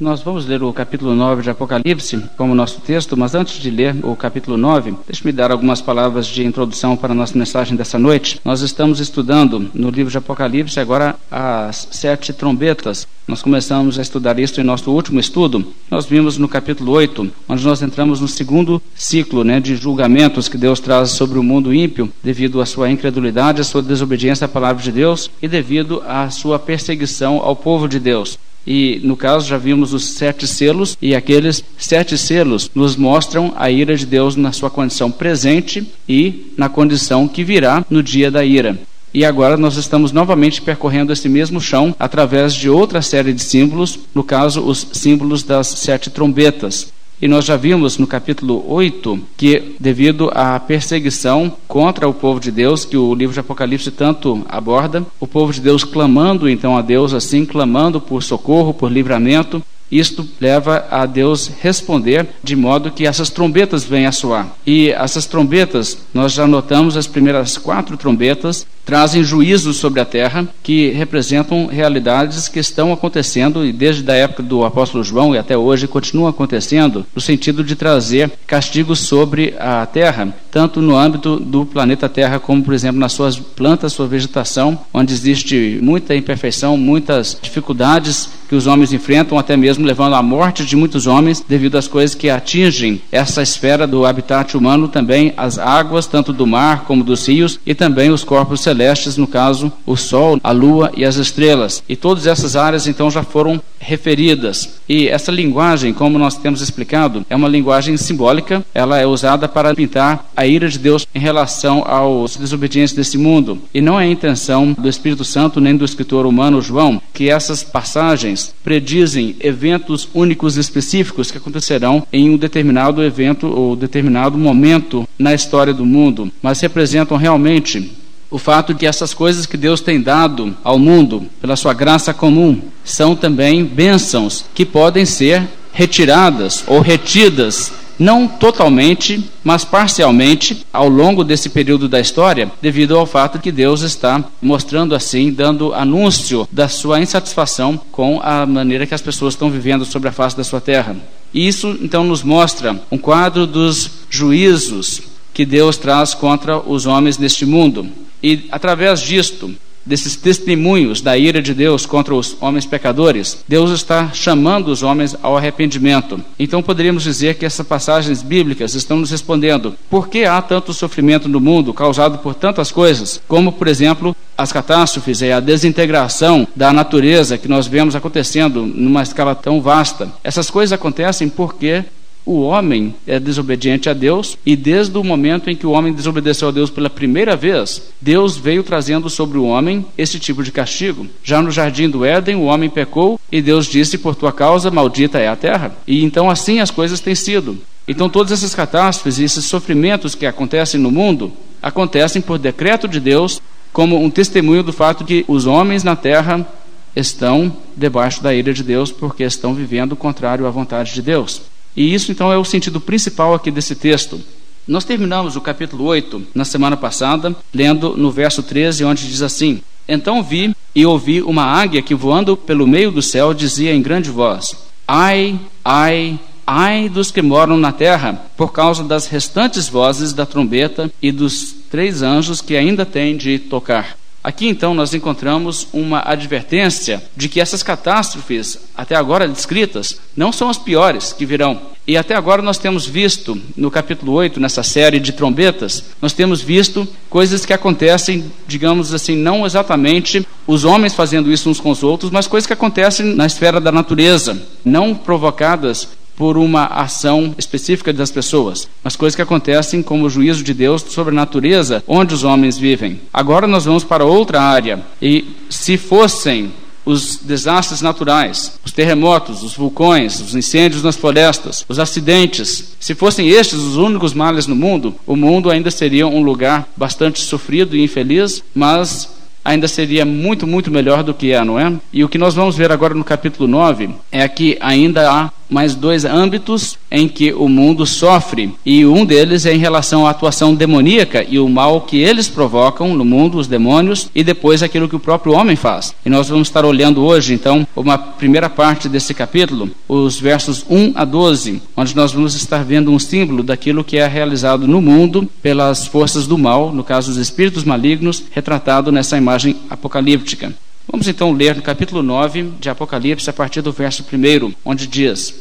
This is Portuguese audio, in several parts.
Nós vamos ler o capítulo 9 de Apocalipse como nosso texto, mas antes de ler o capítulo 9, deixe-me dar algumas palavras de introdução para a nossa mensagem dessa noite. Nós estamos estudando no livro de Apocalipse agora as sete trombetas. Nós começamos a estudar isso em nosso último estudo. Nós vimos no capítulo 8, onde nós entramos no segundo ciclo né, de julgamentos que Deus traz sobre o mundo ímpio, devido à sua incredulidade, à sua desobediência à palavra de Deus e devido à sua perseguição ao povo de Deus. E no caso já vimos os sete selos, e aqueles sete selos nos mostram a ira de Deus na sua condição presente e na condição que virá no dia da ira. E agora nós estamos novamente percorrendo esse mesmo chão através de outra série de símbolos, no caso, os símbolos das sete trombetas. E nós já vimos no capítulo 8 que, devido à perseguição contra o povo de Deus, que o livro de Apocalipse tanto aborda, o povo de Deus clamando então a Deus, assim, clamando por socorro, por livramento, isto leva a Deus responder de modo que essas trombetas venham a soar. E essas trombetas, nós já notamos as primeiras quatro trombetas, trazem juízos sobre a terra que representam realidades que estão acontecendo e desde a época do apóstolo João e até hoje continuam acontecendo, no sentido de trazer castigos sobre a terra, tanto no âmbito do planeta Terra como, por exemplo, nas suas plantas, sua vegetação, onde existe muita imperfeição, muitas dificuldades que os homens enfrentam, até mesmo levando à morte de muitos homens devido às coisas que atingem essa esfera do habitat humano, também as águas, tanto do mar como dos rios, e também os corpos celestes, no caso, o Sol, a Lua e as estrelas. E todas essas áreas então já foram referidas. E essa linguagem, como nós temos explicado, é uma linguagem simbólica, ela é usada para pintar a ira de Deus em relação aos desobedientes desse mundo. E não é a intenção do Espírito Santo nem do escritor humano João que essas passagens predizem eventos únicos e específicos que acontecerão em um determinado evento ou determinado momento na história do mundo, mas representam realmente o fato de que essas coisas que Deus tem dado ao mundo pela sua graça comum são também bênçãos que podem ser retiradas ou retidas não totalmente, mas parcialmente, ao longo desse período da história, devido ao fato que Deus está mostrando assim, dando anúncio da sua insatisfação com a maneira que as pessoas estão vivendo sobre a face da sua terra. E isso então nos mostra um quadro dos juízos que Deus traz contra os homens neste mundo. E através disto, desses testemunhos da ira de Deus contra os homens pecadores, Deus está chamando os homens ao arrependimento. Então poderíamos dizer que essas passagens bíblicas estão nos respondendo por que há tanto sofrimento no mundo causado por tantas coisas, como por exemplo as catástrofes e a desintegração da natureza que nós vemos acontecendo numa escala tão vasta. Essas coisas acontecem porque o homem é desobediente a Deus e desde o momento em que o homem desobedeceu a Deus pela primeira vez, Deus veio trazendo sobre o homem esse tipo de castigo. Já no jardim do Éden, o homem pecou e Deus disse: Por tua causa, maldita é a terra. E então assim as coisas têm sido. Então todas essas catástrofes e esses sofrimentos que acontecem no mundo acontecem por decreto de Deus, como um testemunho do fato que os homens na terra estão debaixo da ira de Deus porque estão vivendo contrário à vontade de Deus. E isso então é o sentido principal aqui desse texto. Nós terminamos o capítulo 8 na semana passada, lendo no verso 13, onde diz assim: Então vi e ouvi uma águia que voando pelo meio do céu dizia em grande voz: Ai, ai, ai dos que moram na terra, por causa das restantes vozes da trombeta e dos três anjos que ainda têm de tocar. Aqui então nós encontramos uma advertência de que essas catástrofes, até agora descritas, não são as piores que virão. E até agora nós temos visto, no capítulo 8, nessa série de trombetas, nós temos visto coisas que acontecem, digamos assim, não exatamente os homens fazendo isso uns com os outros, mas coisas que acontecem na esfera da natureza, não provocadas por uma ação específica das pessoas, mas coisas que acontecem como o juízo de Deus sobre a natureza onde os homens vivem. Agora nós vamos para outra área, e se fossem os desastres naturais, os terremotos, os vulcões, os incêndios nas florestas, os acidentes, se fossem estes os únicos males no mundo, o mundo ainda seria um lugar bastante sofrido e infeliz, mas ainda seria muito, muito melhor do que é, não é? E o que nós vamos ver agora no capítulo 9 é que ainda há mais dois âmbitos em que o mundo sofre, e um deles é em relação à atuação demoníaca e o mal que eles provocam no mundo, os demônios, e depois aquilo que o próprio homem faz. E nós vamos estar olhando hoje, então, uma primeira parte desse capítulo, os versos 1 a 12, onde nós vamos estar vendo um símbolo daquilo que é realizado no mundo pelas forças do mal, no caso os espíritos malignos, retratado nessa imagem apocalíptica. Vamos então ler no capítulo 9 de Apocalipse, a partir do verso 1, onde diz: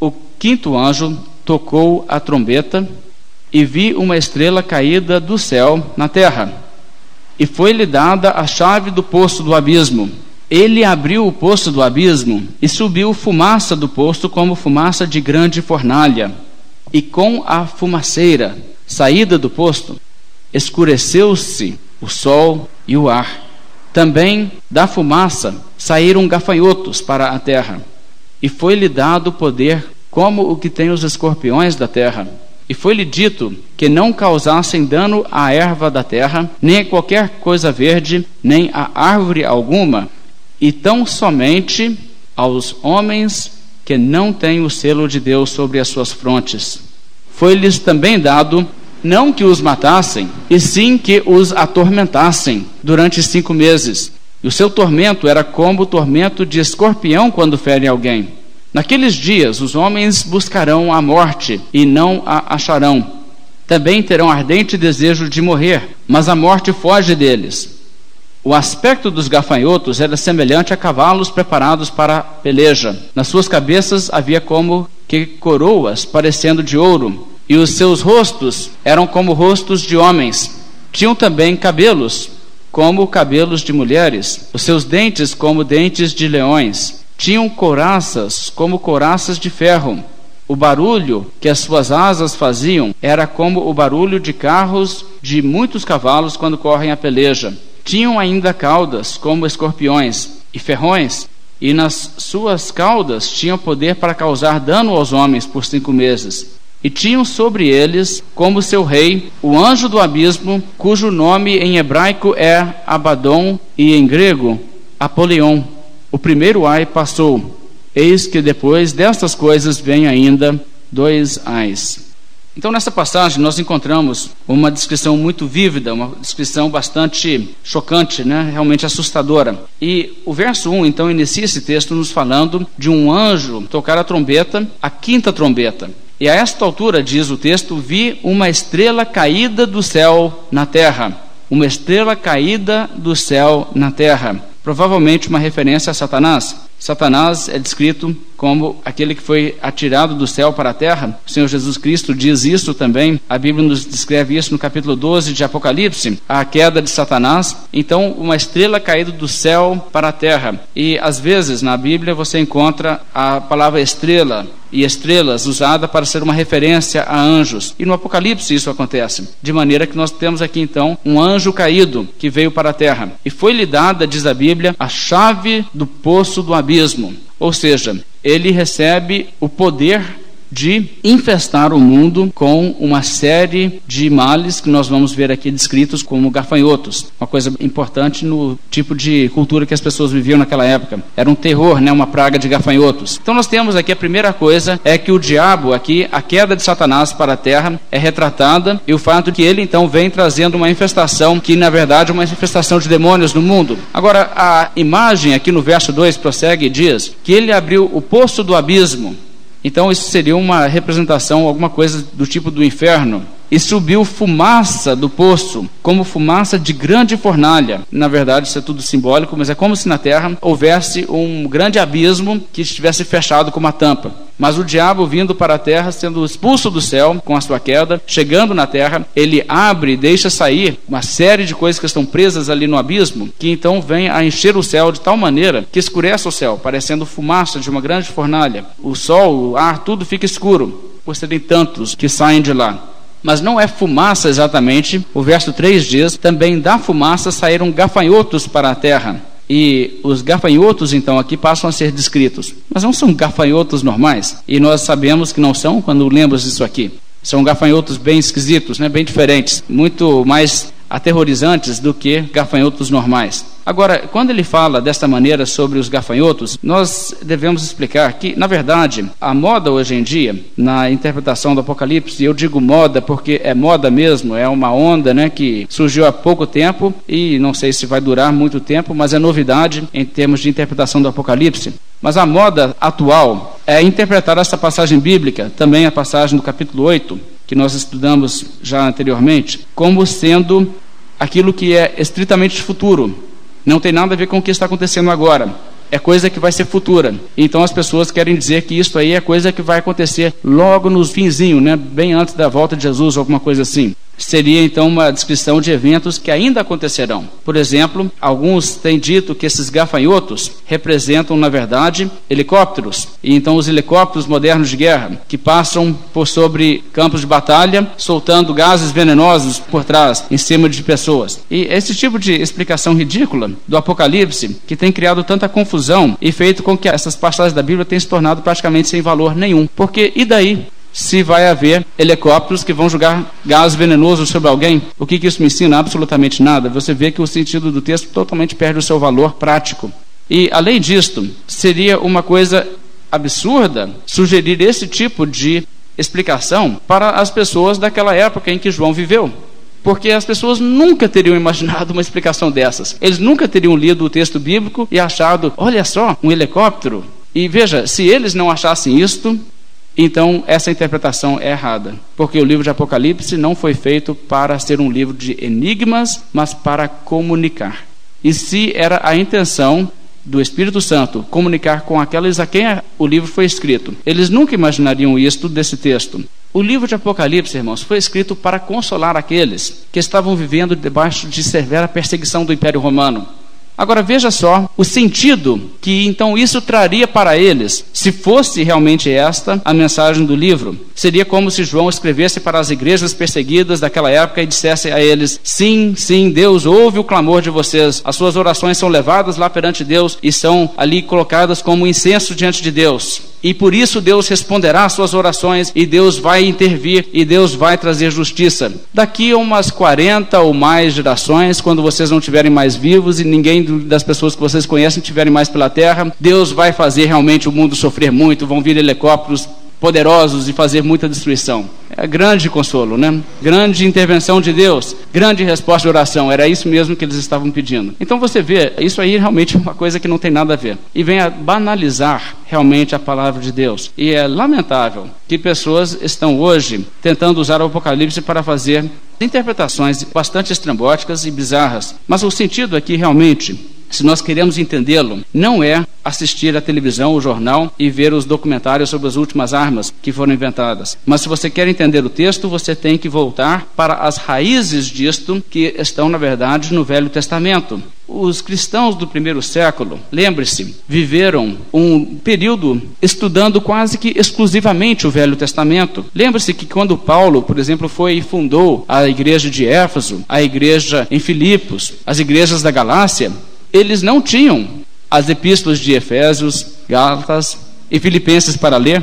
O quinto anjo tocou a trombeta e vi uma estrela caída do céu na terra. E foi-lhe dada a chave do poço do abismo. Ele abriu o poço do abismo e subiu fumaça do poço como fumaça de grande fornalha. E com a fumaceira saída do poço, escureceu-se o sol e o ar também da fumaça saíram gafanhotos para a terra, e foi-lhe dado poder como o que tem os escorpiões da terra. E foi-lhe dito que não causassem dano à erva da terra, nem a qualquer coisa verde, nem a árvore alguma, e tão somente aos homens que não têm o selo de Deus sobre as suas frontes. Foi-lhes também dado não que os matassem, e sim que os atormentassem durante cinco meses. E o seu tormento era como o tormento de escorpião quando fere alguém. Naqueles dias os homens buscarão a morte e não a acharão. Também terão ardente desejo de morrer, mas a morte foge deles. O aspecto dos gafanhotos era semelhante a cavalos preparados para peleja. Nas suas cabeças havia como que coroas parecendo de ouro, e os seus rostos eram como rostos de homens. Tinham também cabelos, como cabelos de mulheres, os seus dentes como dentes de leões. Tinham couraças, como couraças de ferro. O barulho que as suas asas faziam era como o barulho de carros de muitos cavalos quando correm a peleja. Tinham ainda caudas, como escorpiões, e ferrões, e nas suas caudas tinham poder para causar dano aos homens por cinco meses. E tinham sobre eles, como seu rei, o anjo do abismo, cujo nome em hebraico é Abaddon e em grego Apolion. O primeiro ai passou. Eis que depois destas coisas vem ainda dois ais. Então, nessa passagem, nós encontramos uma descrição muito vívida, uma descrição bastante chocante, né? realmente assustadora. E o verso 1, então, inicia esse texto nos falando de um anjo tocar a trombeta, a quinta trombeta. E a esta altura, diz o texto, vi uma estrela caída do céu na terra. Uma estrela caída do céu na terra. Provavelmente uma referência a Satanás. Satanás é descrito como aquele que foi atirado do céu para a terra. O Senhor Jesus Cristo diz isso também. A Bíblia nos descreve isso no capítulo 12 de Apocalipse, a queda de Satanás. Então, uma estrela caída do céu para a terra. E às vezes na Bíblia você encontra a palavra estrela e estrelas usada para ser uma referência a anjos. E no Apocalipse isso acontece. De maneira que nós temos aqui então um anjo caído que veio para a terra. E foi-lhe dada, diz a Bíblia, a chave do poço do abismo. Ou seja, ele recebe o poder de infestar o mundo com uma série de males que nós vamos ver aqui descritos como gafanhotos. Uma coisa importante no tipo de cultura que as pessoas viviam naquela época. Era um terror, né, uma praga de gafanhotos. Então nós temos aqui a primeira coisa é que o diabo aqui, a queda de Satanás para a terra é retratada e o fato de que ele então vem trazendo uma infestação que na verdade é uma infestação de demônios no mundo. Agora a imagem aqui no verso 2 prossegue e diz que ele abriu o poço do abismo então isso seria uma representação, alguma coisa do tipo do inferno e subiu fumaça do poço, como fumaça de grande fornalha. Na verdade, isso é tudo simbólico, mas é como se na terra houvesse um grande abismo que estivesse fechado com uma tampa. Mas o diabo vindo para a terra, sendo expulso do céu com a sua queda, chegando na terra, ele abre e deixa sair uma série de coisas que estão presas ali no abismo, que então vem a encher o céu de tal maneira que escurece o céu, parecendo fumaça de uma grande fornalha. O sol, o ar, tudo fica escuro, por serem tantos que saem de lá. Mas não é fumaça exatamente. O verso 3 diz: Também da fumaça saíram gafanhotos para a terra. E os gafanhotos, então, aqui passam a ser descritos. Mas não são gafanhotos normais. E nós sabemos que não são quando lemos isso aqui. São gafanhotos bem esquisitos, né? bem diferentes. Muito mais aterrorizantes do que gafanhotos normais. Agora, quando ele fala desta maneira sobre os gafanhotos, nós devemos explicar que, na verdade, a moda hoje em dia, na interpretação do Apocalipse, eu digo moda porque é moda mesmo, é uma onda né, que surgiu há pouco tempo e não sei se vai durar muito tempo, mas é novidade em termos de interpretação do Apocalipse. Mas a moda atual é interpretar essa passagem bíblica, também a passagem do capítulo 8, que nós estudamos já anteriormente, como sendo aquilo que é estritamente futuro, não tem nada a ver com o que está acontecendo agora. É coisa que vai ser futura. Então as pessoas querem dizer que isso aí é coisa que vai acontecer logo no finzinho, né? bem antes da volta de Jesus, alguma coisa assim seria então uma descrição de eventos que ainda acontecerão. Por exemplo, alguns têm dito que esses gafanhotos representam, na verdade, helicópteros. E então os helicópteros modernos de guerra que passam por sobre campos de batalha, soltando gases venenosos por trás, em cima de pessoas. E esse tipo de explicação ridícula do Apocalipse, que tem criado tanta confusão e feito com que essas passagens da Bíblia tenham se tornado praticamente sem valor nenhum. Porque e daí? Se vai haver helicópteros que vão jogar gás venenoso sobre alguém. O que, que isso me ensina? Absolutamente nada. Você vê que o sentido do texto totalmente perde o seu valor prático. E, além disto, seria uma coisa absurda sugerir esse tipo de explicação para as pessoas daquela época em que João viveu. Porque as pessoas nunca teriam imaginado uma explicação dessas. Eles nunca teriam lido o texto bíblico e achado, olha só, um helicóptero. E veja, se eles não achassem isto, então, essa interpretação é errada, porque o livro de Apocalipse não foi feito para ser um livro de enigmas, mas para comunicar. E se era a intenção do Espírito Santo comunicar com aqueles a quem o livro foi escrito, eles nunca imaginariam isto desse texto. O livro de Apocalipse, irmãos, foi escrito para consolar aqueles que estavam vivendo debaixo de severa perseguição do Império Romano. Agora veja só o sentido que então isso traria para eles, se fosse realmente esta a mensagem do livro. Seria como se João escrevesse para as igrejas perseguidas daquela época e dissesse a eles: Sim, sim, Deus ouve o clamor de vocês, as suas orações são levadas lá perante Deus e são ali colocadas como incenso diante de Deus. E por isso Deus responderá às suas orações e Deus vai intervir e Deus vai trazer justiça. Daqui a umas 40 ou mais gerações, quando vocês não estiverem mais vivos e ninguém das pessoas que vocês conhecem estiverem mais pela terra, Deus vai fazer realmente o mundo sofrer muito, vão vir helicópteros poderosos e fazer muita destruição. É grande consolo, né? Grande intervenção de Deus, grande resposta de oração. Era isso mesmo que eles estavam pedindo. Então você vê, isso aí realmente é uma coisa que não tem nada a ver. E vem a banalizar realmente a palavra de Deus. E é lamentável que pessoas estão hoje tentando usar o Apocalipse para fazer interpretações bastante estrambóticas e bizarras. Mas o sentido aqui realmente se nós queremos entendê-lo, não é assistir à televisão, o jornal e ver os documentários sobre as últimas armas que foram inventadas. Mas se você quer entender o texto, você tem que voltar para as raízes disto que estão, na verdade, no Velho Testamento. Os cristãos do primeiro século, lembre-se, viveram um período estudando quase que exclusivamente o Velho Testamento. Lembre-se que quando Paulo, por exemplo, foi e fundou a igreja de Éfeso, a igreja em Filipos, as igrejas da Galácia, eles não tinham as epístolas de Efésios, Gálatas e Filipenses para ler.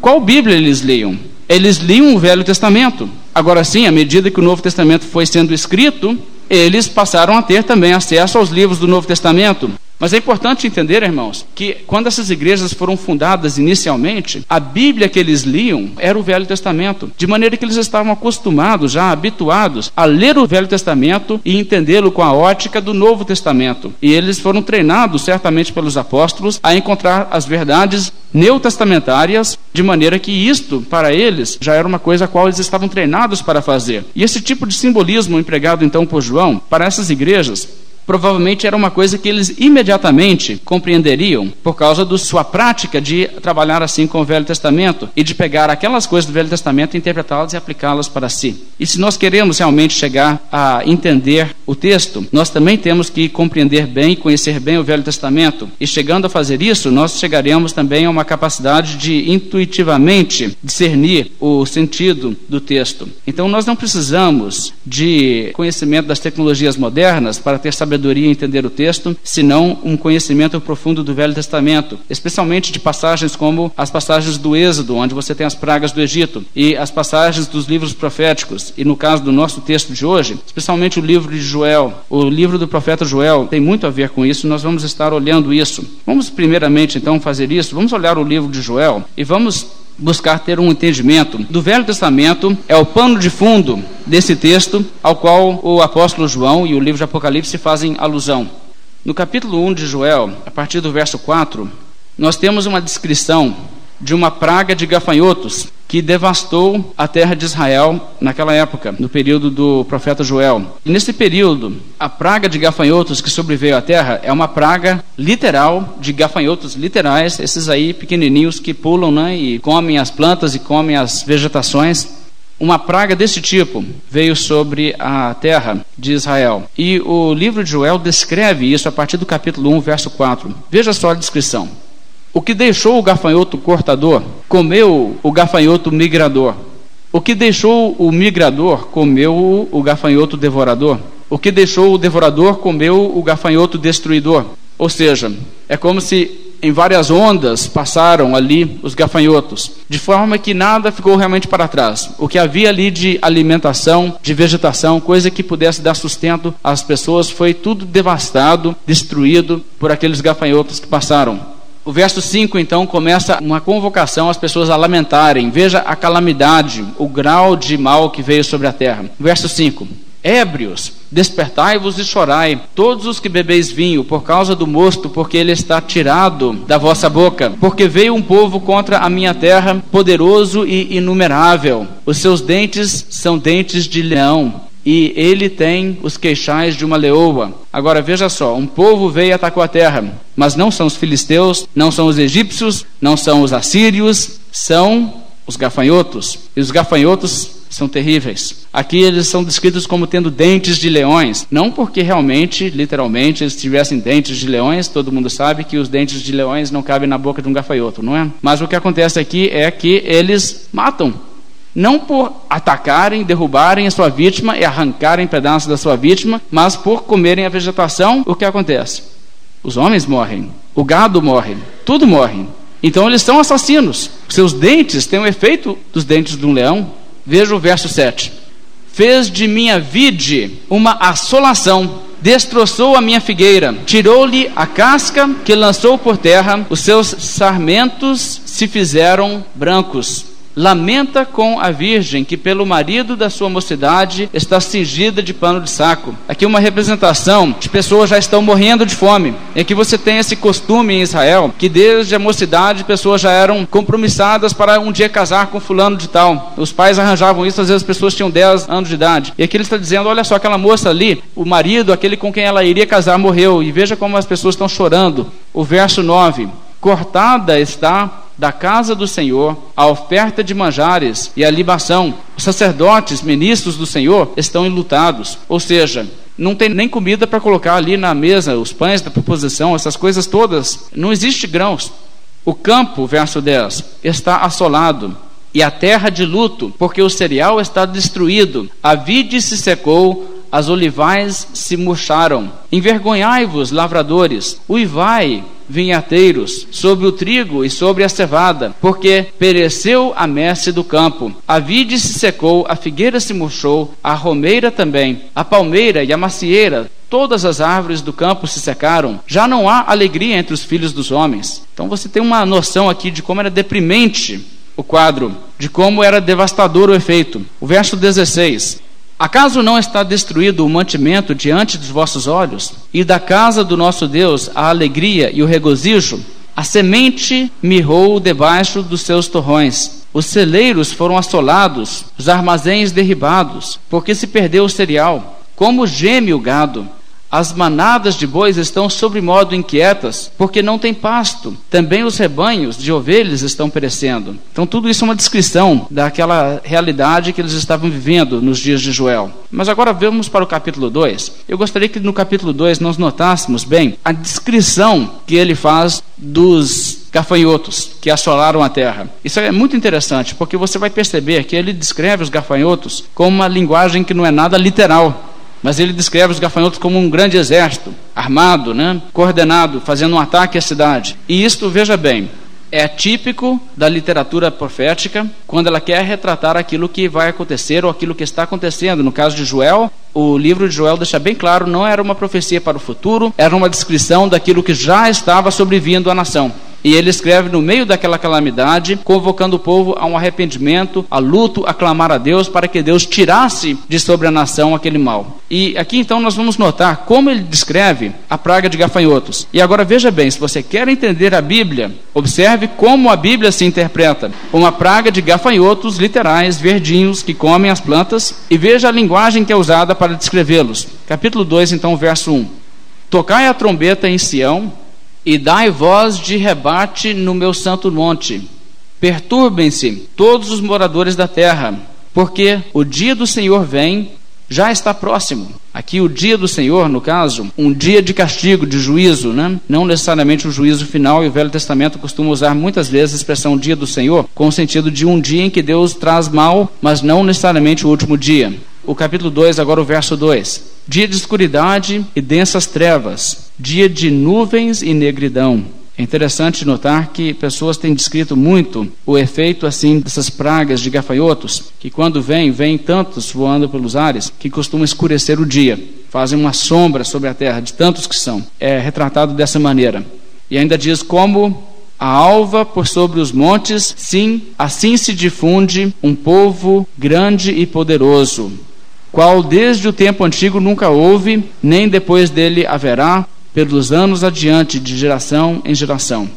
Qual Bíblia eles liam? Eles liam o Velho Testamento. Agora sim, à medida que o Novo Testamento foi sendo escrito, eles passaram a ter também acesso aos livros do Novo Testamento. Mas é importante entender, irmãos, que quando essas igrejas foram fundadas inicialmente, a Bíblia que eles liam era o Velho Testamento, de maneira que eles estavam acostumados, já habituados, a ler o Velho Testamento e entendê-lo com a ótica do Novo Testamento. E eles foram treinados, certamente pelos apóstolos, a encontrar as verdades neotestamentárias, de maneira que isto, para eles, já era uma coisa a qual eles estavam treinados para fazer. E esse tipo de simbolismo empregado então por João, para essas igrejas, provavelmente era uma coisa que eles imediatamente compreenderiam por causa da sua prática de trabalhar assim com o Velho Testamento e de pegar aquelas coisas do Velho Testamento, interpretá-las e aplicá-las para si. E se nós queremos realmente chegar a entender o texto, nós também temos que compreender bem e conhecer bem o Velho Testamento. E chegando a fazer isso, nós chegaremos também a uma capacidade de intuitivamente discernir o sentido do texto. Então nós não precisamos de conhecimento das tecnologias modernas para ter sabedoria sabedoria entender o texto, senão um conhecimento profundo do Velho Testamento, especialmente de passagens como as passagens do Êxodo, onde você tem as pragas do Egito, e as passagens dos livros proféticos, e no caso do nosso texto de hoje, especialmente o livro de Joel. O livro do profeta Joel tem muito a ver com isso, nós vamos estar olhando isso. Vamos primeiramente então fazer isso, vamos olhar o livro de Joel e vamos buscar ter um entendimento do Velho Testamento é o pano de fundo desse texto ao qual o apóstolo João e o livro de Apocalipse fazem alusão. No capítulo 1 de Joel, a partir do verso 4, nós temos uma descrição de uma praga de gafanhotos que devastou a terra de Israel naquela época, no período do profeta Joel. E nesse período, a praga de gafanhotos que sobreveio à terra é uma praga literal de gafanhotos literais, esses aí pequenininhos que pulam né, e comem as plantas e comem as vegetações. Uma praga desse tipo veio sobre a terra de Israel. E o livro de Joel descreve isso a partir do capítulo 1, verso 4. Veja só a descrição. O que deixou o gafanhoto cortador, comeu o gafanhoto migrador. O que deixou o migrador, comeu o gafanhoto devorador. O que deixou o devorador, comeu o gafanhoto destruidor. Ou seja, é como se em várias ondas passaram ali os gafanhotos, de forma que nada ficou realmente para trás. O que havia ali de alimentação, de vegetação, coisa que pudesse dar sustento às pessoas, foi tudo devastado, destruído por aqueles gafanhotos que passaram. O verso 5 então começa uma convocação às pessoas a lamentarem. Veja a calamidade, o grau de mal que veio sobre a terra. Verso 5: Ébrios, despertai-vos e chorai, todos os que bebeis vinho, por causa do mosto, porque ele está tirado da vossa boca. Porque veio um povo contra a minha terra, poderoso e inumerável. Os seus dentes são dentes de leão, e ele tem os queixais de uma leoa. Agora veja só: um povo veio e atacou a terra, mas não são os filisteus, não são os egípcios, não são os assírios, são os gafanhotos. E os gafanhotos são terríveis. Aqui eles são descritos como tendo dentes de leões, não porque realmente, literalmente, eles tivessem dentes de leões, todo mundo sabe que os dentes de leões não cabem na boca de um gafanhoto, não é? Mas o que acontece aqui é que eles matam não por atacarem, derrubarem a sua vítima e arrancarem pedaços da sua vítima, mas por comerem a vegetação, o que acontece? Os homens morrem, o gado morre, tudo morre. Então eles são assassinos. Seus dentes têm o efeito dos dentes de um leão. Veja o verso 7. Fez de minha vide uma assolação, destroçou a minha figueira, tirou-lhe a casca que lançou por terra, os seus sarmentos se fizeram brancos lamenta com a virgem que pelo marido da sua mocidade está cingida de pano de saco. Aqui uma representação de pessoas já estão morrendo de fome. É que você tem esse costume em Israel que desde a mocidade pessoas já eram compromissadas para um dia casar com fulano de tal. Os pais arranjavam isso, às vezes as pessoas tinham 10 anos de idade. E aqui ele está dizendo, olha só aquela moça ali, o marido, aquele com quem ela iria casar morreu. E veja como as pessoas estão chorando. O verso 9: Cortada está da casa do Senhor a oferta de manjares e a libação. Os sacerdotes, ministros do Senhor, estão enlutados. Ou seja, não tem nem comida para colocar ali na mesa, os pães da proposição, essas coisas todas. Não existe grãos. O campo, verso 10, está assolado e a terra de luto, porque o cereal está destruído. A vide se secou, as olivais se murcharam. Envergonhai-vos, lavradores, uivai, vinhateiros, sobre o trigo e sobre a cevada, porque pereceu a messe do campo. A vide se secou, a figueira se murchou, a romeira também, a palmeira e a macieira, todas as árvores do campo se secaram. Já não há alegria entre os filhos dos homens. Então você tem uma noção aqui de como era deprimente o quadro, de como era devastador o efeito. O verso 16: Acaso não está destruído o mantimento diante dos vossos olhos? E da casa do nosso Deus a alegria e o regozijo? A semente mirrou debaixo dos seus torrões. Os celeiros foram assolados, os armazéns derribados, porque se perdeu o cereal. Como geme o gado, as manadas de bois estão sobremodo inquietas, porque não tem pasto. Também os rebanhos de ovelhas estão perecendo. Então, tudo isso é uma descrição daquela realidade que eles estavam vivendo nos dias de Joel. Mas agora vamos para o capítulo 2. Eu gostaria que no capítulo 2 nós notássemos bem a descrição que ele faz dos gafanhotos que assolaram a terra. Isso é muito interessante, porque você vai perceber que ele descreve os gafanhotos com uma linguagem que não é nada literal mas ele descreve os gafanhotos como um grande exército, armado, né, coordenado, fazendo um ataque à cidade. E isto, veja bem, é típico da literatura profética quando ela quer retratar aquilo que vai acontecer ou aquilo que está acontecendo. No caso de Joel, o livro de Joel deixa bem claro, não era uma profecia para o futuro, era uma descrição daquilo que já estava sobrevindo à nação. E ele escreve no meio daquela calamidade, convocando o povo a um arrependimento, a luto, a clamar a Deus para que Deus tirasse de sobre a nação aquele mal. E aqui então nós vamos notar como ele descreve a praga de gafanhotos. E agora veja bem, se você quer entender a Bíblia, observe como a Bíblia se interpreta. Uma praga de gafanhotos literais, verdinhos, que comem as plantas, e veja a linguagem que é usada para descrevê-los. Capítulo 2, então, verso 1. Tocai a trombeta em Sião, e dai voz de rebate no meu santo monte. Perturbem-se todos os moradores da terra, porque o dia do Senhor vem, já está próximo. Aqui o dia do Senhor, no caso, um dia de castigo, de juízo, né? não necessariamente o juízo final, e o Velho Testamento costuma usar muitas vezes a expressão dia do Senhor, com o sentido de um dia em que Deus traz mal, mas não necessariamente o último dia. O capítulo 2, agora o verso 2 dia de escuridade e densas trevas, dia de nuvens e negridão. É interessante notar que pessoas têm descrito muito o efeito assim dessas pragas de gafanhotos, que quando vêm, vêm tantos voando pelos ares, que costumam escurecer o dia, fazem uma sombra sobre a terra, de tantos que são. É retratado dessa maneira. E ainda diz como a alva por sobre os montes, sim, assim se difunde um povo grande e poderoso qual desde o tempo antigo nunca houve, nem depois dele haverá, pelos anos adiante, de geração em geração.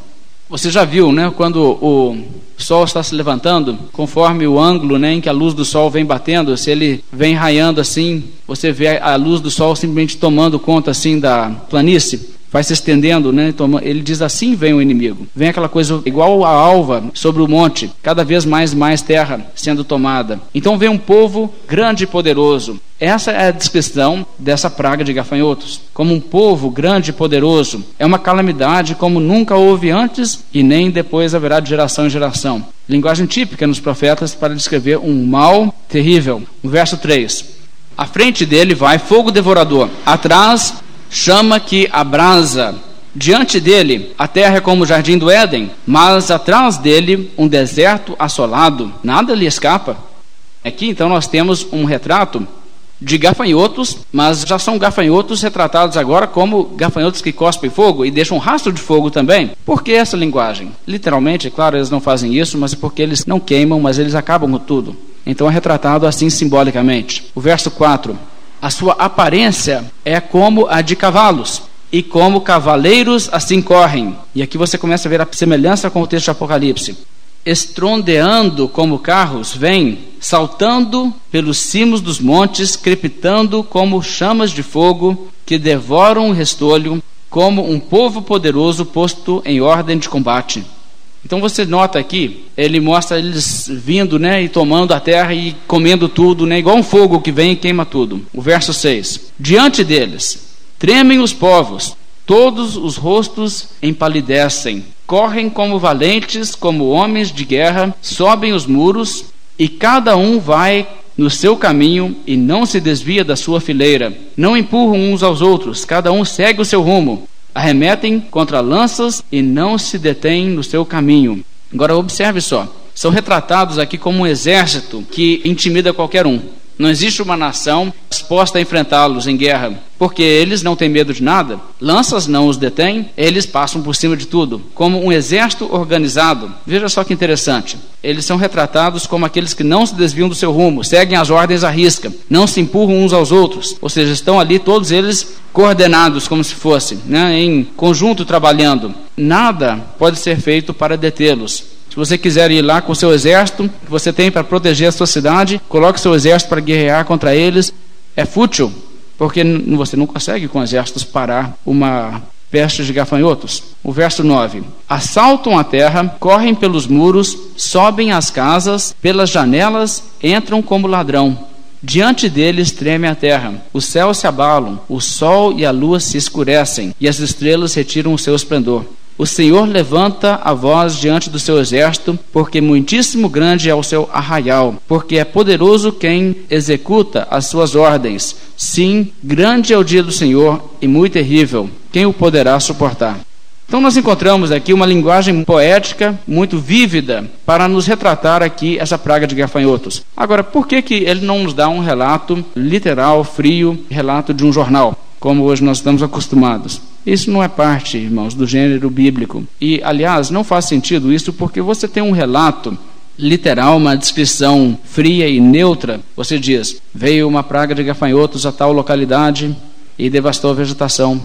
Você já viu, né, quando o sol está se levantando, conforme o ângulo né, em que a luz do sol vem batendo, se ele vem raiando assim, você vê a luz do sol simplesmente tomando conta assim da planície vai se estendendo, né? Ele diz assim vem o inimigo. Vem aquela coisa igual a alva sobre o monte, cada vez mais mais terra sendo tomada. Então vem um povo grande e poderoso. Essa é a descrição dessa praga de gafanhotos. Como um povo grande e poderoso. É uma calamidade como nunca houve antes e nem depois haverá de geração em geração. Linguagem típica nos profetas para descrever um mal terrível. O verso 3. À frente dele vai fogo devorador, atrás chama que abrasa. Diante dele, a terra é como o jardim do Éden, mas atrás dele, um deserto assolado, nada lhe escapa. Aqui então nós temos um retrato de gafanhotos, mas já são gafanhotos retratados agora como gafanhotos que cospem fogo e deixam um rastro de fogo também. Por que essa linguagem? Literalmente, é claro, eles não fazem isso, mas é porque eles não queimam, mas eles acabam com tudo. Então é retratado assim simbolicamente. O verso 4 a sua aparência é como a de cavalos, e como cavaleiros assim correm. E aqui você começa a ver a semelhança com o texto de Apocalipse. Estrondeando como carros, vêm, saltando pelos cimos dos montes, crepitando como chamas de fogo que devoram o restolho, como um povo poderoso posto em ordem de combate. Então você nota aqui, ele mostra eles vindo, né, e tomando a terra e comendo tudo, né, igual um fogo que vem e queima tudo. O verso 6. Diante deles tremem os povos, todos os rostos empalidecem, correm como valentes, como homens de guerra, sobem os muros e cada um vai no seu caminho e não se desvia da sua fileira. Não empurram uns aos outros, cada um segue o seu rumo arremetem contra lanças e não se detêm no seu caminho. Agora observe só, são retratados aqui como um exército que intimida qualquer um. Não existe uma nação disposta a enfrentá-los em guerra, porque eles não têm medo de nada. Lanças não os detêm, eles passam por cima de tudo, como um exército organizado. Veja só que interessante. Eles são retratados como aqueles que não se desviam do seu rumo, seguem as ordens à risca, não se empurram uns aos outros, ou seja, estão ali todos eles coordenados como se fossem, né, em conjunto trabalhando. Nada pode ser feito para detê-los. Se você quiser ir lá com seu exército, que você tem para proteger a sua cidade, coloque seu exército para guerrear contra eles. É fútil, porque você não consegue com exércitos parar uma peste de gafanhotos. O verso 9: Assaltam a terra, correm pelos muros, sobem as casas, pelas janelas, entram como ladrão. Diante deles treme a terra, os céus se abalam, o sol e a lua se escurecem, e as estrelas retiram o seu esplendor. O Senhor levanta a voz diante do seu exército, porque muitíssimo grande é o seu arraial, porque é poderoso quem executa as suas ordens. Sim, grande é o dia do Senhor e muito terrível. Quem o poderá suportar? Então nós encontramos aqui uma linguagem poética muito vívida para nos retratar aqui essa praga de gafanhotos. Agora, por que, que ele não nos dá um relato literal, frio, relato de um jornal, como hoje nós estamos acostumados? Isso não é parte, irmãos, do gênero bíblico. E, aliás, não faz sentido isso porque você tem um relato literal, uma descrição fria e neutra. Você diz: veio uma praga de gafanhotos a tal localidade e devastou a vegetação.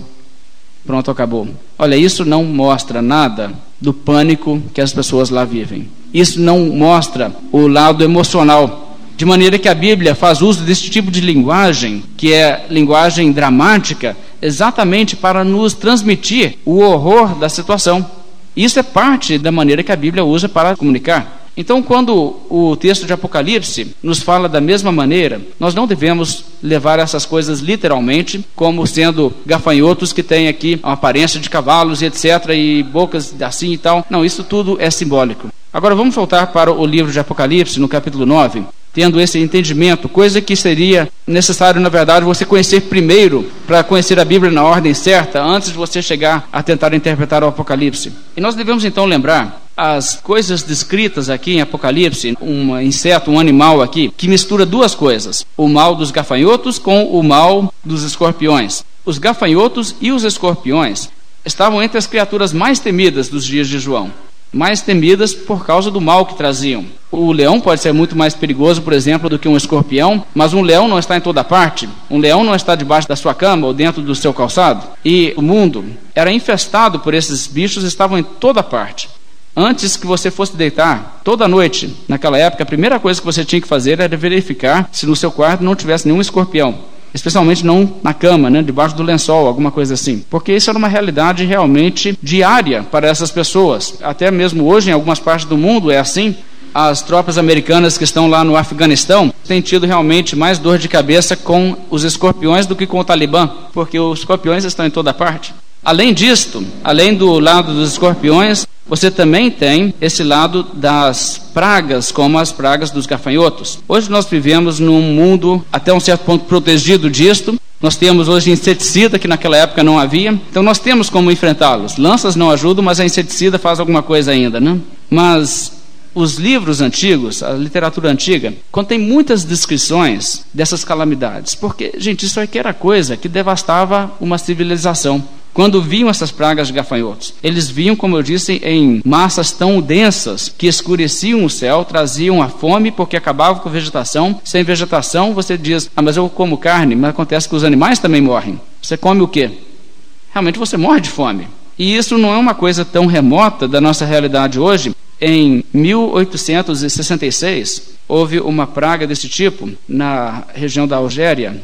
Pronto, acabou. Olha, isso não mostra nada do pânico que as pessoas lá vivem. Isso não mostra o lado emocional. De maneira que a Bíblia faz uso desse tipo de linguagem, que é linguagem dramática, exatamente para nos transmitir o horror da situação. Isso é parte da maneira que a Bíblia usa para comunicar. Então, quando o texto de Apocalipse nos fala da mesma maneira, nós não devemos levar essas coisas literalmente, como sendo gafanhotos que têm aqui a aparência de cavalos e etc., e bocas assim e tal. Não, isso tudo é simbólico. Agora vamos voltar para o livro de Apocalipse, no capítulo 9 tendo esse entendimento, coisa que seria necessário, na verdade, você conhecer primeiro, para conhecer a Bíblia na ordem certa, antes de você chegar a tentar interpretar o Apocalipse. E nós devemos então lembrar as coisas descritas aqui em Apocalipse, um inseto, um animal aqui, que mistura duas coisas: o mal dos gafanhotos com o mal dos escorpiões. Os gafanhotos e os escorpiões estavam entre as criaturas mais temidas dos dias de João mais temidas por causa do mal que traziam. O leão pode ser muito mais perigoso, por exemplo, do que um escorpião, mas um leão não está em toda parte. Um leão não está debaixo da sua cama ou dentro do seu calçado. E o mundo era infestado por esses bichos, estavam em toda parte. Antes que você fosse deitar, toda noite, naquela época, a primeira coisa que você tinha que fazer era verificar se no seu quarto não tivesse nenhum escorpião especialmente não na cama, né, debaixo do lençol, alguma coisa assim, porque isso era uma realidade realmente diária para essas pessoas. Até mesmo hoje, em algumas partes do mundo, é assim. As tropas americanas que estão lá no Afeganistão têm tido realmente mais dor de cabeça com os escorpiões do que com o Talibã, porque os escorpiões estão em toda parte. Além disto, além do lado dos escorpiões, você também tem esse lado das pragas, como as pragas dos gafanhotos. Hoje nós vivemos num mundo até um certo ponto protegido disto. Nós temos hoje inseticida que naquela época não havia. Então nós temos como enfrentá-los. Lanças não ajudam, mas a inseticida faz alguma coisa ainda, né? Mas os livros antigos, a literatura antiga, contém muitas descrições dessas calamidades. Porque, gente, isso aqui era coisa que devastava uma civilização. Quando viam essas pragas de gafanhotos, eles viam, como eu disse, em massas tão densas que escureciam o céu, traziam a fome porque acabavam com a vegetação. Sem vegetação, você diz: Ah, mas eu como carne, mas acontece que os animais também morrem. Você come o quê? Realmente você morre de fome. E isso não é uma coisa tão remota da nossa realidade hoje. Em 1866, houve uma praga desse tipo na região da Algéria,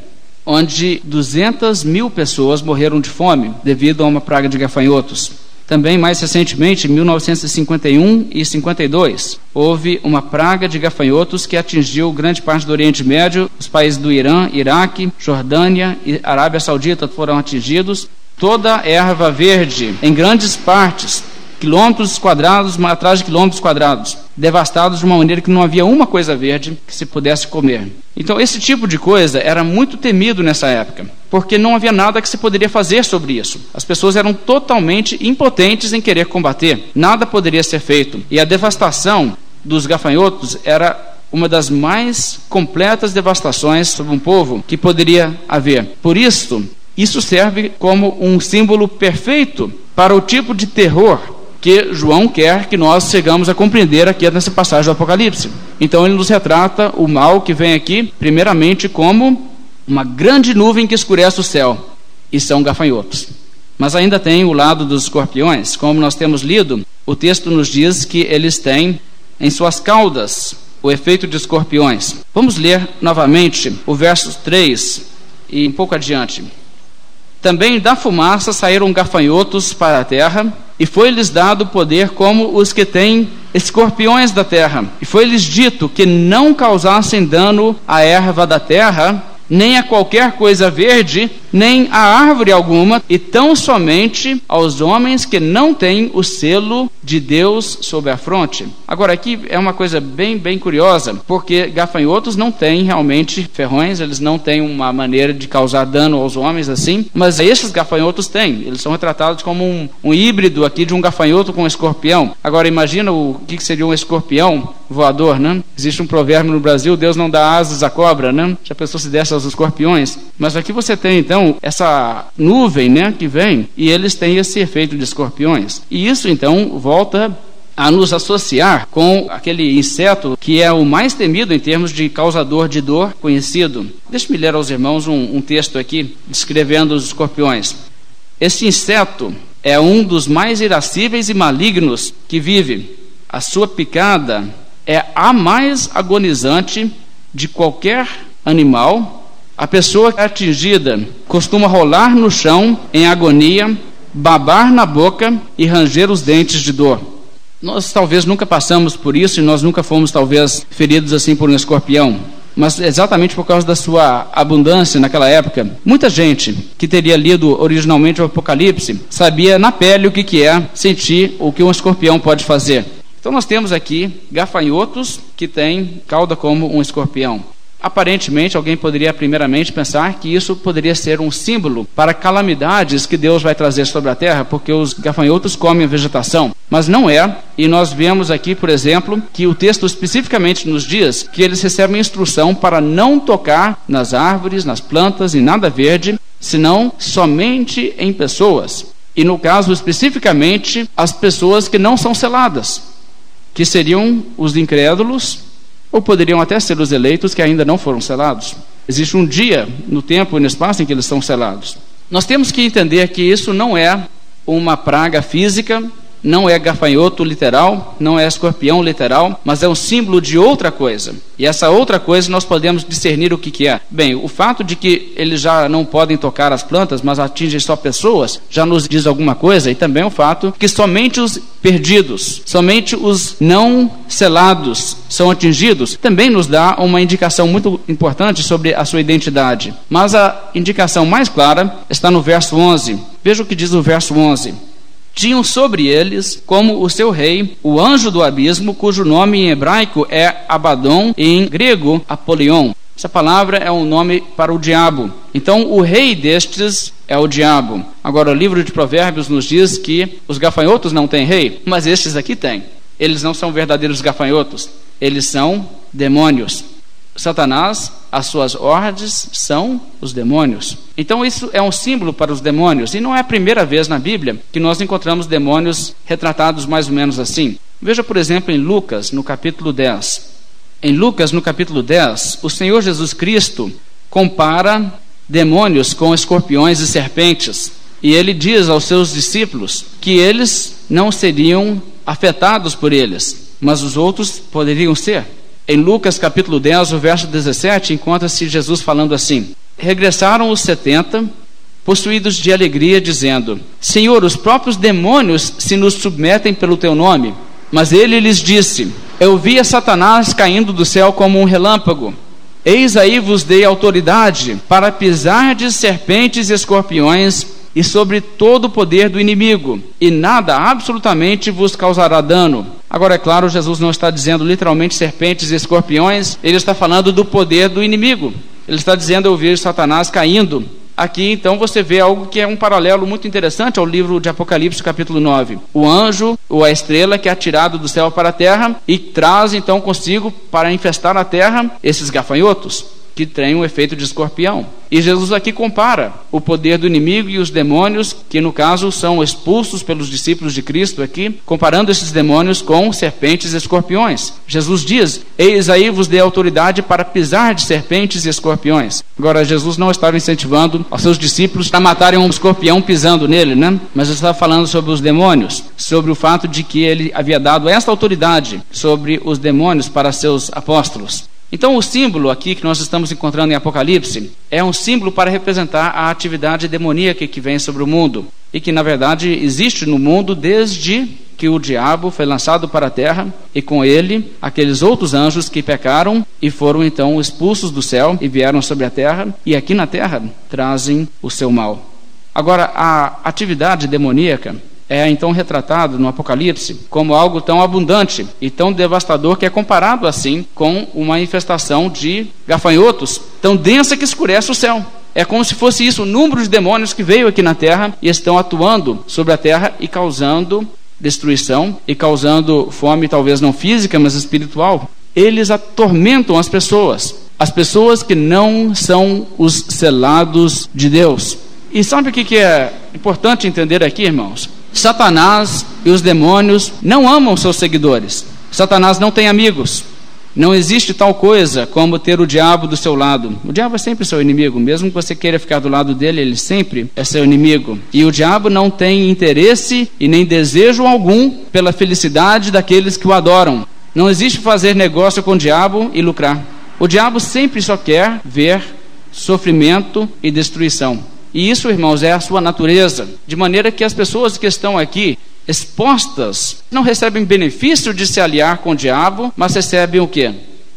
onde 200 mil pessoas morreram de fome devido a uma praga de gafanhotos. Também, mais recentemente, em 1951 e 52, houve uma praga de gafanhotos que atingiu grande parte do Oriente Médio. Os países do Irã, Iraque, Jordânia e Arábia Saudita foram atingidos. Toda erva verde, em grandes partes, quilômetros quadrados atrás de quilômetros quadrados, devastados de uma maneira que não havia uma coisa verde que se pudesse comer. Então, esse tipo de coisa era muito temido nessa época, porque não havia nada que se poderia fazer sobre isso. As pessoas eram totalmente impotentes em querer combater, nada poderia ser feito. E a devastação dos gafanhotos era uma das mais completas devastações sobre um povo que poderia haver. Por isso, isso serve como um símbolo perfeito para o tipo de terror que João quer que nós chegamos a compreender aqui nessa passagem do Apocalipse. Então ele nos retrata o mal que vem aqui, primeiramente, como uma grande nuvem que escurece o céu, e são gafanhotos. Mas ainda tem o lado dos escorpiões, como nós temos lido, o texto nos diz que eles têm em suas caudas o efeito de escorpiões. Vamos ler novamente o verso 3 e um pouco adiante. Também da fumaça saíram gafanhotos para a terra, e foi-lhes dado poder como os que têm escorpiões da terra. E foi-lhes dito que não causassem dano à erva da terra, nem a qualquer coisa verde nem a árvore alguma, e tão somente aos homens que não têm o selo de Deus sobre a fronte. Agora, aqui é uma coisa bem, bem curiosa, porque gafanhotos não têm realmente ferrões, eles não têm uma maneira de causar dano aos homens assim, mas esses gafanhotos têm. Eles são retratados como um, um híbrido aqui de um gafanhoto com um escorpião. Agora, imagina o que seria um escorpião voador, né? Existe um provérbio no Brasil: Deus não dá asas à cobra, né? Já pensou se desse aos escorpiões? Mas aqui você tem então essa nuvem, né, que vem e eles têm esse efeito de escorpiões. E isso então volta a nos associar com aquele inseto que é o mais temido em termos de causador de dor conhecido. Deixe-me ler aos irmãos um, um texto aqui descrevendo os escorpiões. Este inseto é um dos mais irascíveis e malignos que vive. A sua picada é a mais agonizante de qualquer animal. A pessoa atingida costuma rolar no chão em agonia, babar na boca e ranger os dentes de dor. Nós talvez nunca passamos por isso e nós nunca fomos talvez feridos assim por um escorpião mas exatamente por causa da sua abundância naquela época, muita gente que teria lido originalmente o Apocalipse sabia na pele o que, que é sentir o que um escorpião pode fazer. Então nós temos aqui gafanhotos que têm cauda como um escorpião. Aparentemente, alguém poderia primeiramente pensar que isso poderia ser um símbolo para calamidades que Deus vai trazer sobre a terra, porque os gafanhotos comem a vegetação. Mas não é, e nós vemos aqui, por exemplo, que o texto especificamente nos diz que eles recebem instrução para não tocar nas árvores, nas plantas e nada verde, senão somente em pessoas. E no caso especificamente, as pessoas que não são seladas, que seriam os incrédulos ou poderiam até ser os eleitos que ainda não foram selados. Existe um dia no tempo e no espaço em que eles são selados. Nós temos que entender que isso não é uma praga física, não é gafanhoto literal, não é escorpião literal, mas é um símbolo de outra coisa. E essa outra coisa nós podemos discernir o que, que é. Bem, o fato de que eles já não podem tocar as plantas, mas atingem só pessoas, já nos diz alguma coisa, e também o fato que somente os perdidos, somente os não selados são atingidos, também nos dá uma indicação muito importante sobre a sua identidade. Mas a indicação mais clara está no verso 11. Veja o que diz o verso 11 tinham sobre eles como o seu rei, o anjo do abismo, cujo nome em hebraico é Abaddon e em grego Apolion. Essa palavra é um nome para o diabo. Então, o rei destes é o diabo. Agora, o livro de Provérbios nos diz que os gafanhotos não têm rei, mas estes aqui têm. Eles não são verdadeiros gafanhotos, eles são demônios. Satanás, as suas ordens são os demônios. Então, isso é um símbolo para os demônios, e não é a primeira vez na Bíblia que nós encontramos demônios retratados mais ou menos assim. Veja, por exemplo, em Lucas, no capítulo 10. Em Lucas, no capítulo 10, o Senhor Jesus Cristo compara demônios com escorpiões e serpentes. E ele diz aos seus discípulos que eles não seriam afetados por eles, mas os outros poderiam ser. Em Lucas capítulo 10, o verso 17, encontra-se Jesus falando assim: Regressaram os setenta, possuídos de alegria, dizendo: Senhor, os próprios demônios se nos submetem pelo teu nome. Mas ele lhes disse: Eu via Satanás caindo do céu como um relâmpago. Eis aí vos dei autoridade para pisar de serpentes e escorpiões e sobre todo o poder do inimigo, e nada absolutamente vos causará dano. Agora, é claro, Jesus não está dizendo literalmente serpentes e escorpiões, ele está falando do poder do inimigo. Ele está dizendo: Eu vejo Satanás caindo. Aqui, então, você vê algo que é um paralelo muito interessante ao livro de Apocalipse, capítulo 9. O anjo, ou a estrela, que é atirado do céu para a terra e traz, então, consigo para infestar a terra esses gafanhotos que têm um efeito de escorpião. E Jesus aqui compara o poder do inimigo e os demônios, que no caso são expulsos pelos discípulos de Cristo aqui, comparando esses demônios com serpentes e escorpiões. Jesus diz: Eis aí vos dei autoridade para pisar de serpentes e escorpiões. Agora, Jesus não estava incentivando aos seus discípulos a matarem um escorpião pisando nele, né? Mas estava falando sobre os demônios, sobre o fato de que ele havia dado esta autoridade sobre os demônios para seus apóstolos. Então, o símbolo aqui que nós estamos encontrando em Apocalipse é um símbolo para representar a atividade demoníaca que vem sobre o mundo e que, na verdade, existe no mundo desde que o diabo foi lançado para a terra e com ele aqueles outros anjos que pecaram e foram então expulsos do céu e vieram sobre a terra e aqui na terra trazem o seu mal. Agora, a atividade demoníaca é então retratado no Apocalipse como algo tão abundante e tão devastador que é comparado assim com uma infestação de gafanhotos tão densa que escurece o céu. É como se fosse isso, o número de demônios que veio aqui na terra e estão atuando sobre a terra e causando destruição e causando fome, talvez não física, mas espiritual. Eles atormentam as pessoas, as pessoas que não são os selados de Deus. E sabe o que é importante entender aqui, irmãos? Satanás e os demônios não amam seus seguidores. Satanás não tem amigos. Não existe tal coisa como ter o diabo do seu lado. O diabo é sempre seu inimigo, mesmo que você queira ficar do lado dele, ele sempre é seu inimigo. E o diabo não tem interesse e nem desejo algum pela felicidade daqueles que o adoram. Não existe fazer negócio com o diabo e lucrar. O diabo sempre só quer ver sofrimento e destruição. E isso, irmãos, é a sua natureza. De maneira que as pessoas que estão aqui expostas não recebem benefício de se aliar com o diabo, mas recebem o que?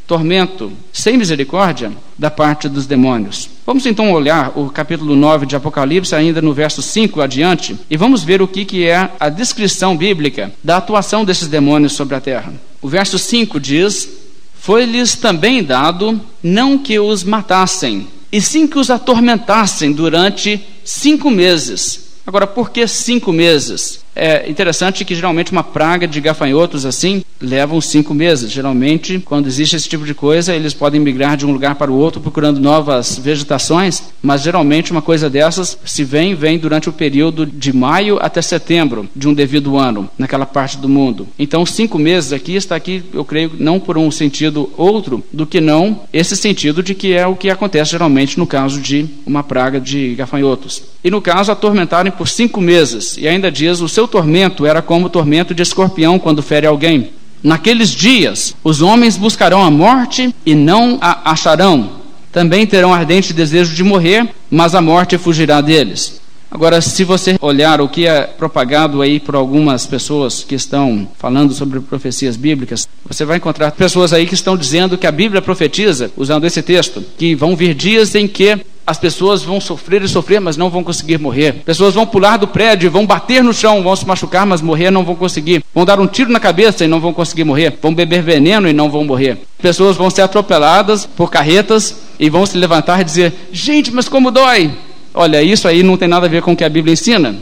Tormento, sem misericórdia, da parte dos demônios. Vamos então olhar o capítulo 9 de Apocalipse, ainda no verso 5 adiante, e vamos ver o que, que é a descrição bíblica da atuação desses demônios sobre a terra. O verso 5 diz: Foi-lhes também dado não que os matassem, e sim que os atormentassem durante cinco meses. Agora, por que cinco meses? É interessante que geralmente uma praga de gafanhotos assim levam cinco meses. Geralmente, quando existe esse tipo de coisa, eles podem migrar de um lugar para o outro procurando novas vegetações, mas geralmente uma coisa dessas, se vem, vem durante o período de maio até setembro de um devido ano, naquela parte do mundo. Então, cinco meses aqui está aqui, eu creio, não por um sentido outro do que não esse sentido de que é o que acontece geralmente no caso de uma praga de gafanhotos. E no caso, atormentarem por cinco meses. E ainda diz o seu seu tormento era como o tormento de escorpião quando fere alguém. Naqueles dias, os homens buscarão a morte e não a acharão. Também terão ardente desejo de morrer, mas a morte fugirá deles. Agora, se você olhar o que é propagado aí por algumas pessoas que estão falando sobre profecias bíblicas, você vai encontrar pessoas aí que estão dizendo que a Bíblia profetiza, usando esse texto, que vão vir dias em que as pessoas vão sofrer e sofrer, mas não vão conseguir morrer. Pessoas vão pular do prédio, vão bater no chão, vão se machucar, mas morrer não vão conseguir. Vão dar um tiro na cabeça e não vão conseguir morrer. Vão beber veneno e não vão morrer. Pessoas vão ser atropeladas por carretas e vão se levantar e dizer: Gente, mas como dói! Olha, isso aí não tem nada a ver com o que a Bíblia ensina.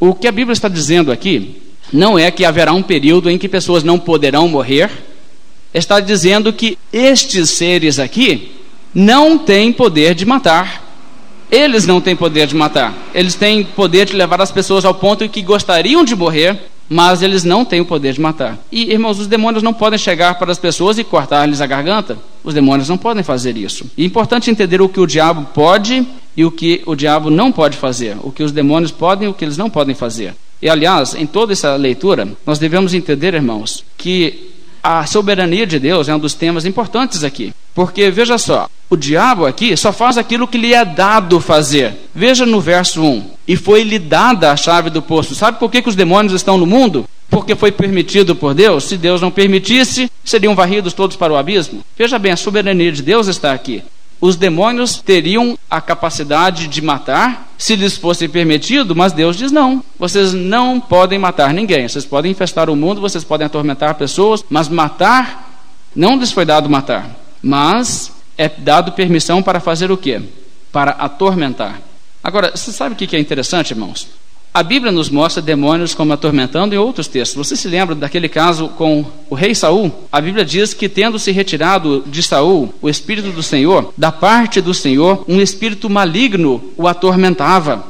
O que a Bíblia está dizendo aqui não é que haverá um período em que pessoas não poderão morrer. Está dizendo que estes seres aqui não têm poder de matar. Eles não têm poder de matar. Eles têm poder de levar as pessoas ao ponto em que gostariam de morrer, mas eles não têm o poder de matar. E, irmãos, os demônios não podem chegar para as pessoas e cortar-lhes a garganta. Os demônios não podem fazer isso. E é importante entender o que o diabo pode e o que o diabo não pode fazer. O que os demônios podem e o que eles não podem fazer. E, aliás, em toda essa leitura, nós devemos entender, irmãos, que a soberania de Deus é um dos temas importantes aqui. Porque, veja só, o diabo aqui só faz aquilo que lhe é dado fazer. Veja no verso 1: E foi-lhe dada a chave do poço. Sabe por que, que os demônios estão no mundo? Porque foi permitido por Deus. Se Deus não permitisse, seriam varridos todos para o abismo. Veja bem, a soberania de Deus está aqui os demônios teriam a capacidade de matar se lhes fosse permitido, mas Deus diz não. Vocês não podem matar ninguém. Vocês podem infestar o mundo, vocês podem atormentar pessoas, mas matar não lhes foi dado matar. Mas é dado permissão para fazer o quê? Para atormentar. Agora, você sabe o que é interessante, irmãos? A Bíblia nos mostra demônios como atormentando em outros textos. Você se lembra daquele caso com o rei Saul? A Bíblia diz que tendo se retirado de Saul o espírito do Senhor, da parte do Senhor, um espírito maligno o atormentava.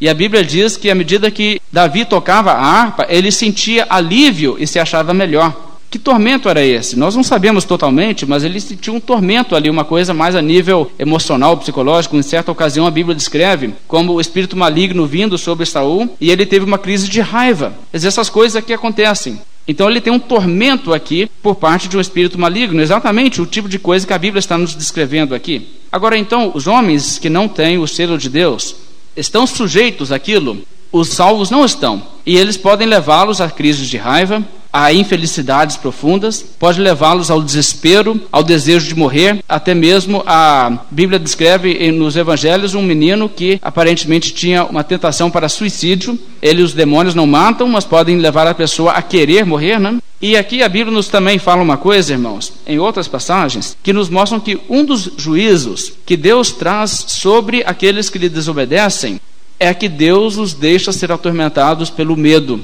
E a Bíblia diz que à medida que Davi tocava a harpa, ele sentia alívio e se achava melhor. Que tormento era esse? Nós não sabemos totalmente, mas ele sentiu um tormento ali, uma coisa mais a nível emocional, psicológico. Em certa ocasião, a Bíblia descreve como o espírito maligno vindo sobre Saul e ele teve uma crise de raiva. Essas coisas aqui acontecem. Então ele tem um tormento aqui por parte de um espírito maligno, exatamente o tipo de coisa que a Bíblia está nos descrevendo aqui. Agora então, os homens que não têm o selo de Deus estão sujeitos àquilo os salvos não estão. E eles podem levá-los a crises de raiva, a infelicidades profundas, pode levá-los ao desespero, ao desejo de morrer, até mesmo a Bíblia descreve nos evangelhos um menino que aparentemente tinha uma tentação para suicídio. Ele os demônios não matam, mas podem levar a pessoa a querer morrer, né? E aqui a Bíblia nos também fala uma coisa, irmãos, em outras passagens, que nos mostram que um dos juízos que Deus traz sobre aqueles que lhe desobedecem é que Deus os deixa ser atormentados pelo medo.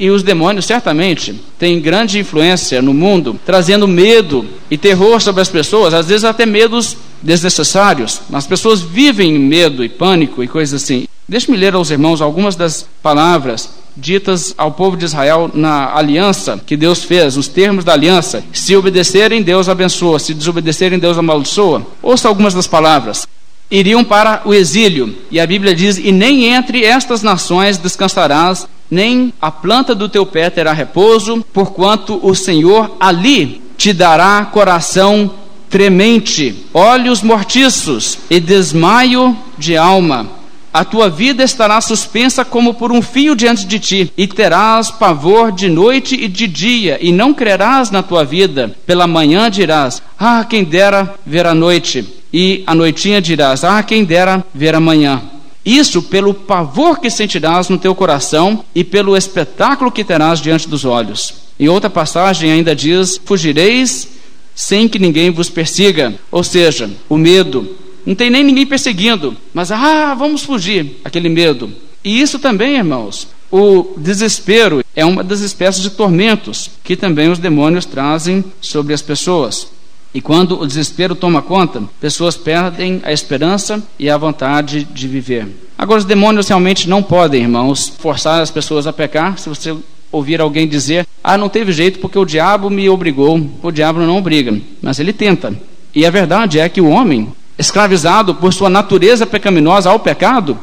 E os demônios certamente têm grande influência no mundo, trazendo medo e terror sobre as pessoas, às vezes até medos desnecessários. As pessoas vivem em medo e pânico e coisas assim. Deixe-me ler aos irmãos algumas das palavras ditas ao povo de Israel na aliança que Deus fez, os termos da aliança. Se obedecerem, Deus abençoa, se desobedecerem, Deus amaldiçoa. Ouça algumas das palavras iriam para o exílio. E a Bíblia diz: E nem entre estas nações descansarás, nem a planta do teu pé terá repouso, porquanto o Senhor ali te dará coração tremente, olhos mortiços e desmaio de alma. A tua vida estará suspensa como por um fio diante de ti, e terás pavor de noite e de dia, e não crerás na tua vida. Pela manhã dirás: Ah, quem dera ver a noite, e a noitinha dirás: Ah, quem dera ver a manhã. Isso pelo pavor que sentirás no teu coração e pelo espetáculo que terás diante dos olhos. Em outra passagem ainda diz: Fugireis sem que ninguém vos persiga. Ou seja, o medo. Não tem nem ninguém perseguindo, mas ah, vamos fugir, aquele medo. E isso também, irmãos, o desespero é uma das espécies de tormentos que também os demônios trazem sobre as pessoas. E quando o desespero toma conta, pessoas perdem a esperança e a vontade de viver. Agora, os demônios realmente não podem, irmãos, forçar as pessoas a pecar. Se você ouvir alguém dizer, ah, não teve jeito porque o diabo me obrigou, o diabo não obriga, mas ele tenta. E a verdade é que o homem, escravizado por sua natureza pecaminosa ao pecado,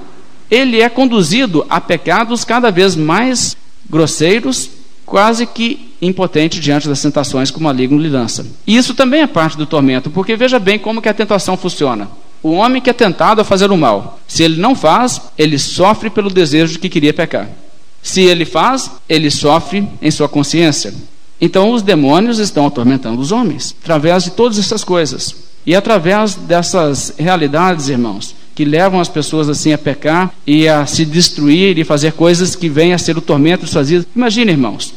ele é conduzido a pecados cada vez mais grosseiros, quase que impotente diante das tentações que o maligno lhe lança. E isso também é parte do tormento, porque veja bem como que a tentação funciona. O homem que é tentado a fazer o mal, se ele não faz, ele sofre pelo desejo de que queria pecar. Se ele faz, ele sofre em sua consciência. Então os demônios estão atormentando os homens através de todas essas coisas. E através dessas realidades, irmãos, que levam as pessoas assim a pecar e a se destruir e fazer coisas que vêm a ser o tormento de suas vidas. Imagine, irmãos,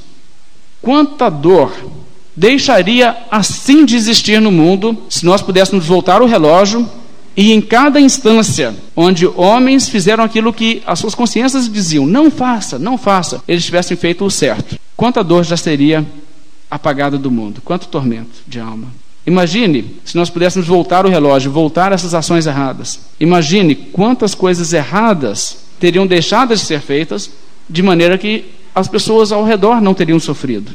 Quanta dor deixaria assim de existir no mundo se nós pudéssemos voltar o relógio e em cada instância onde homens fizeram aquilo que as suas consciências diziam, não faça, não faça, eles tivessem feito o certo. Quanta dor já seria apagada do mundo, quanto tormento de alma. Imagine se nós pudéssemos voltar o relógio, voltar essas ações erradas. Imagine quantas coisas erradas teriam deixado de ser feitas, de maneira que as pessoas ao redor não teriam sofrido.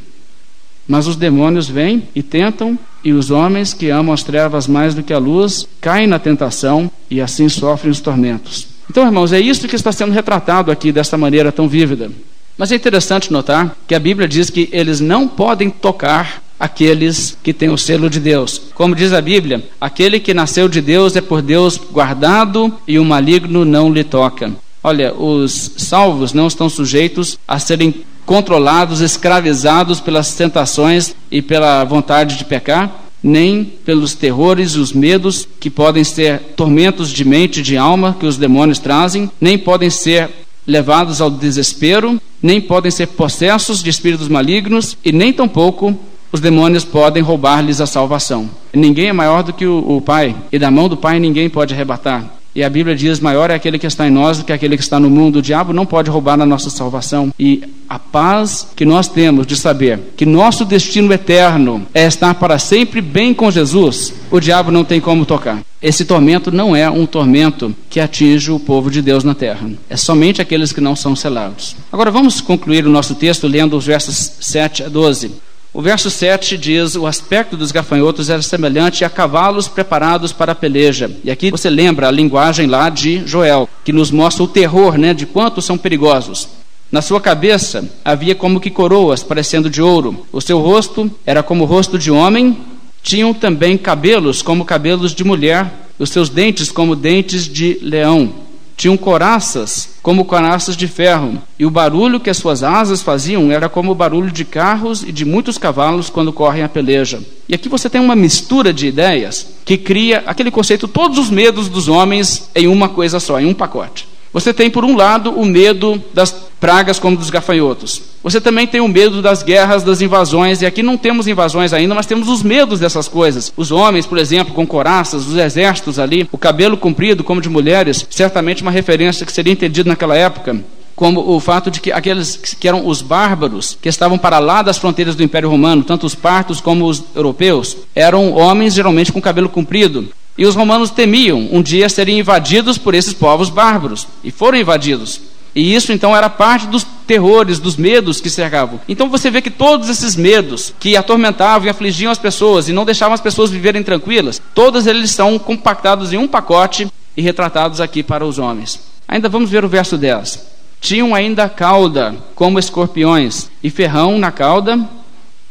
Mas os demônios vêm e tentam, e os homens que amam as trevas mais do que a luz caem na tentação e assim sofrem os tormentos. Então, irmãos, é isso que está sendo retratado aqui desta maneira tão vívida. Mas é interessante notar que a Bíblia diz que eles não podem tocar aqueles que têm o selo de Deus. Como diz a Bíblia, aquele que nasceu de Deus é por Deus guardado e o maligno não lhe toca. Olha, os salvos não estão sujeitos a serem controlados, escravizados pelas tentações e pela vontade de pecar, nem pelos terrores e os medos que podem ser tormentos de mente e de alma que os demônios trazem, nem podem ser levados ao desespero, nem podem ser possessos de espíritos malignos e nem tampouco os demônios podem roubar-lhes a salvação. Ninguém é maior do que o, o Pai, e da mão do Pai ninguém pode arrebatar. E a Bíblia diz: maior é aquele que está em nós do que aquele que está no mundo. O diabo não pode roubar a nossa salvação. E a paz que nós temos de saber que nosso destino eterno é estar para sempre bem com Jesus, o diabo não tem como tocar. Esse tormento não é um tormento que atinge o povo de Deus na terra. É somente aqueles que não são selados. Agora vamos concluir o nosso texto lendo os versos 7 a 12. O verso 7 diz: O aspecto dos gafanhotos era semelhante a cavalos preparados para a peleja. E aqui você lembra a linguagem lá de Joel, que nos mostra o terror né, de quanto são perigosos. Na sua cabeça havia como que coroas parecendo de ouro. O seu rosto era como o rosto de homem. Tinham também cabelos como cabelos de mulher. Os seus dentes como dentes de leão. Tinham coraças como coraças de ferro, e o barulho que as suas asas faziam era como o barulho de carros e de muitos cavalos quando correm a peleja. E aqui você tem uma mistura de ideias que cria aquele conceito, todos os medos dos homens em uma coisa só, em um pacote. Você tem, por um lado, o medo das pragas como dos gafanhotos. Você também tem o medo das guerras, das invasões, e aqui não temos invasões ainda, mas temos os medos dessas coisas. Os homens, por exemplo, com coraças, os exércitos ali, o cabelo comprido como de mulheres, certamente uma referência que seria entendida naquela época como o fato de que aqueles que eram os bárbaros, que estavam para lá das fronteiras do Império Romano, tanto os partos como os europeus, eram homens geralmente com cabelo comprido. E os romanos temiam um dia serem invadidos por esses povos bárbaros. E foram invadidos. E isso então era parte dos terrores, dos medos que cercavam. Então você vê que todos esses medos que atormentavam e afligiam as pessoas e não deixavam as pessoas viverem tranquilas, todos eles são compactados em um pacote e retratados aqui para os homens. Ainda vamos ver o verso 10. Tinham ainda cauda como escorpiões e ferrão na cauda,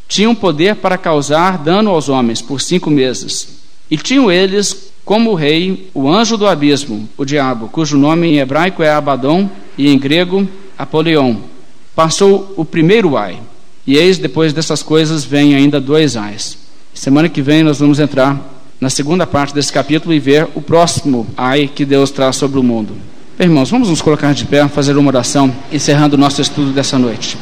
tinham poder para causar dano aos homens por cinco meses. E tinham eles como rei o anjo do abismo, o diabo, cujo nome em hebraico é Abaddon e em grego Apolion. Passou o primeiro ai. E eis, depois dessas coisas, vem ainda dois ais. Semana que vem nós vamos entrar na segunda parte desse capítulo e ver o próximo ai que Deus traz sobre o mundo. Irmãos, vamos nos colocar de pé, fazer uma oração, encerrando o nosso estudo dessa noite.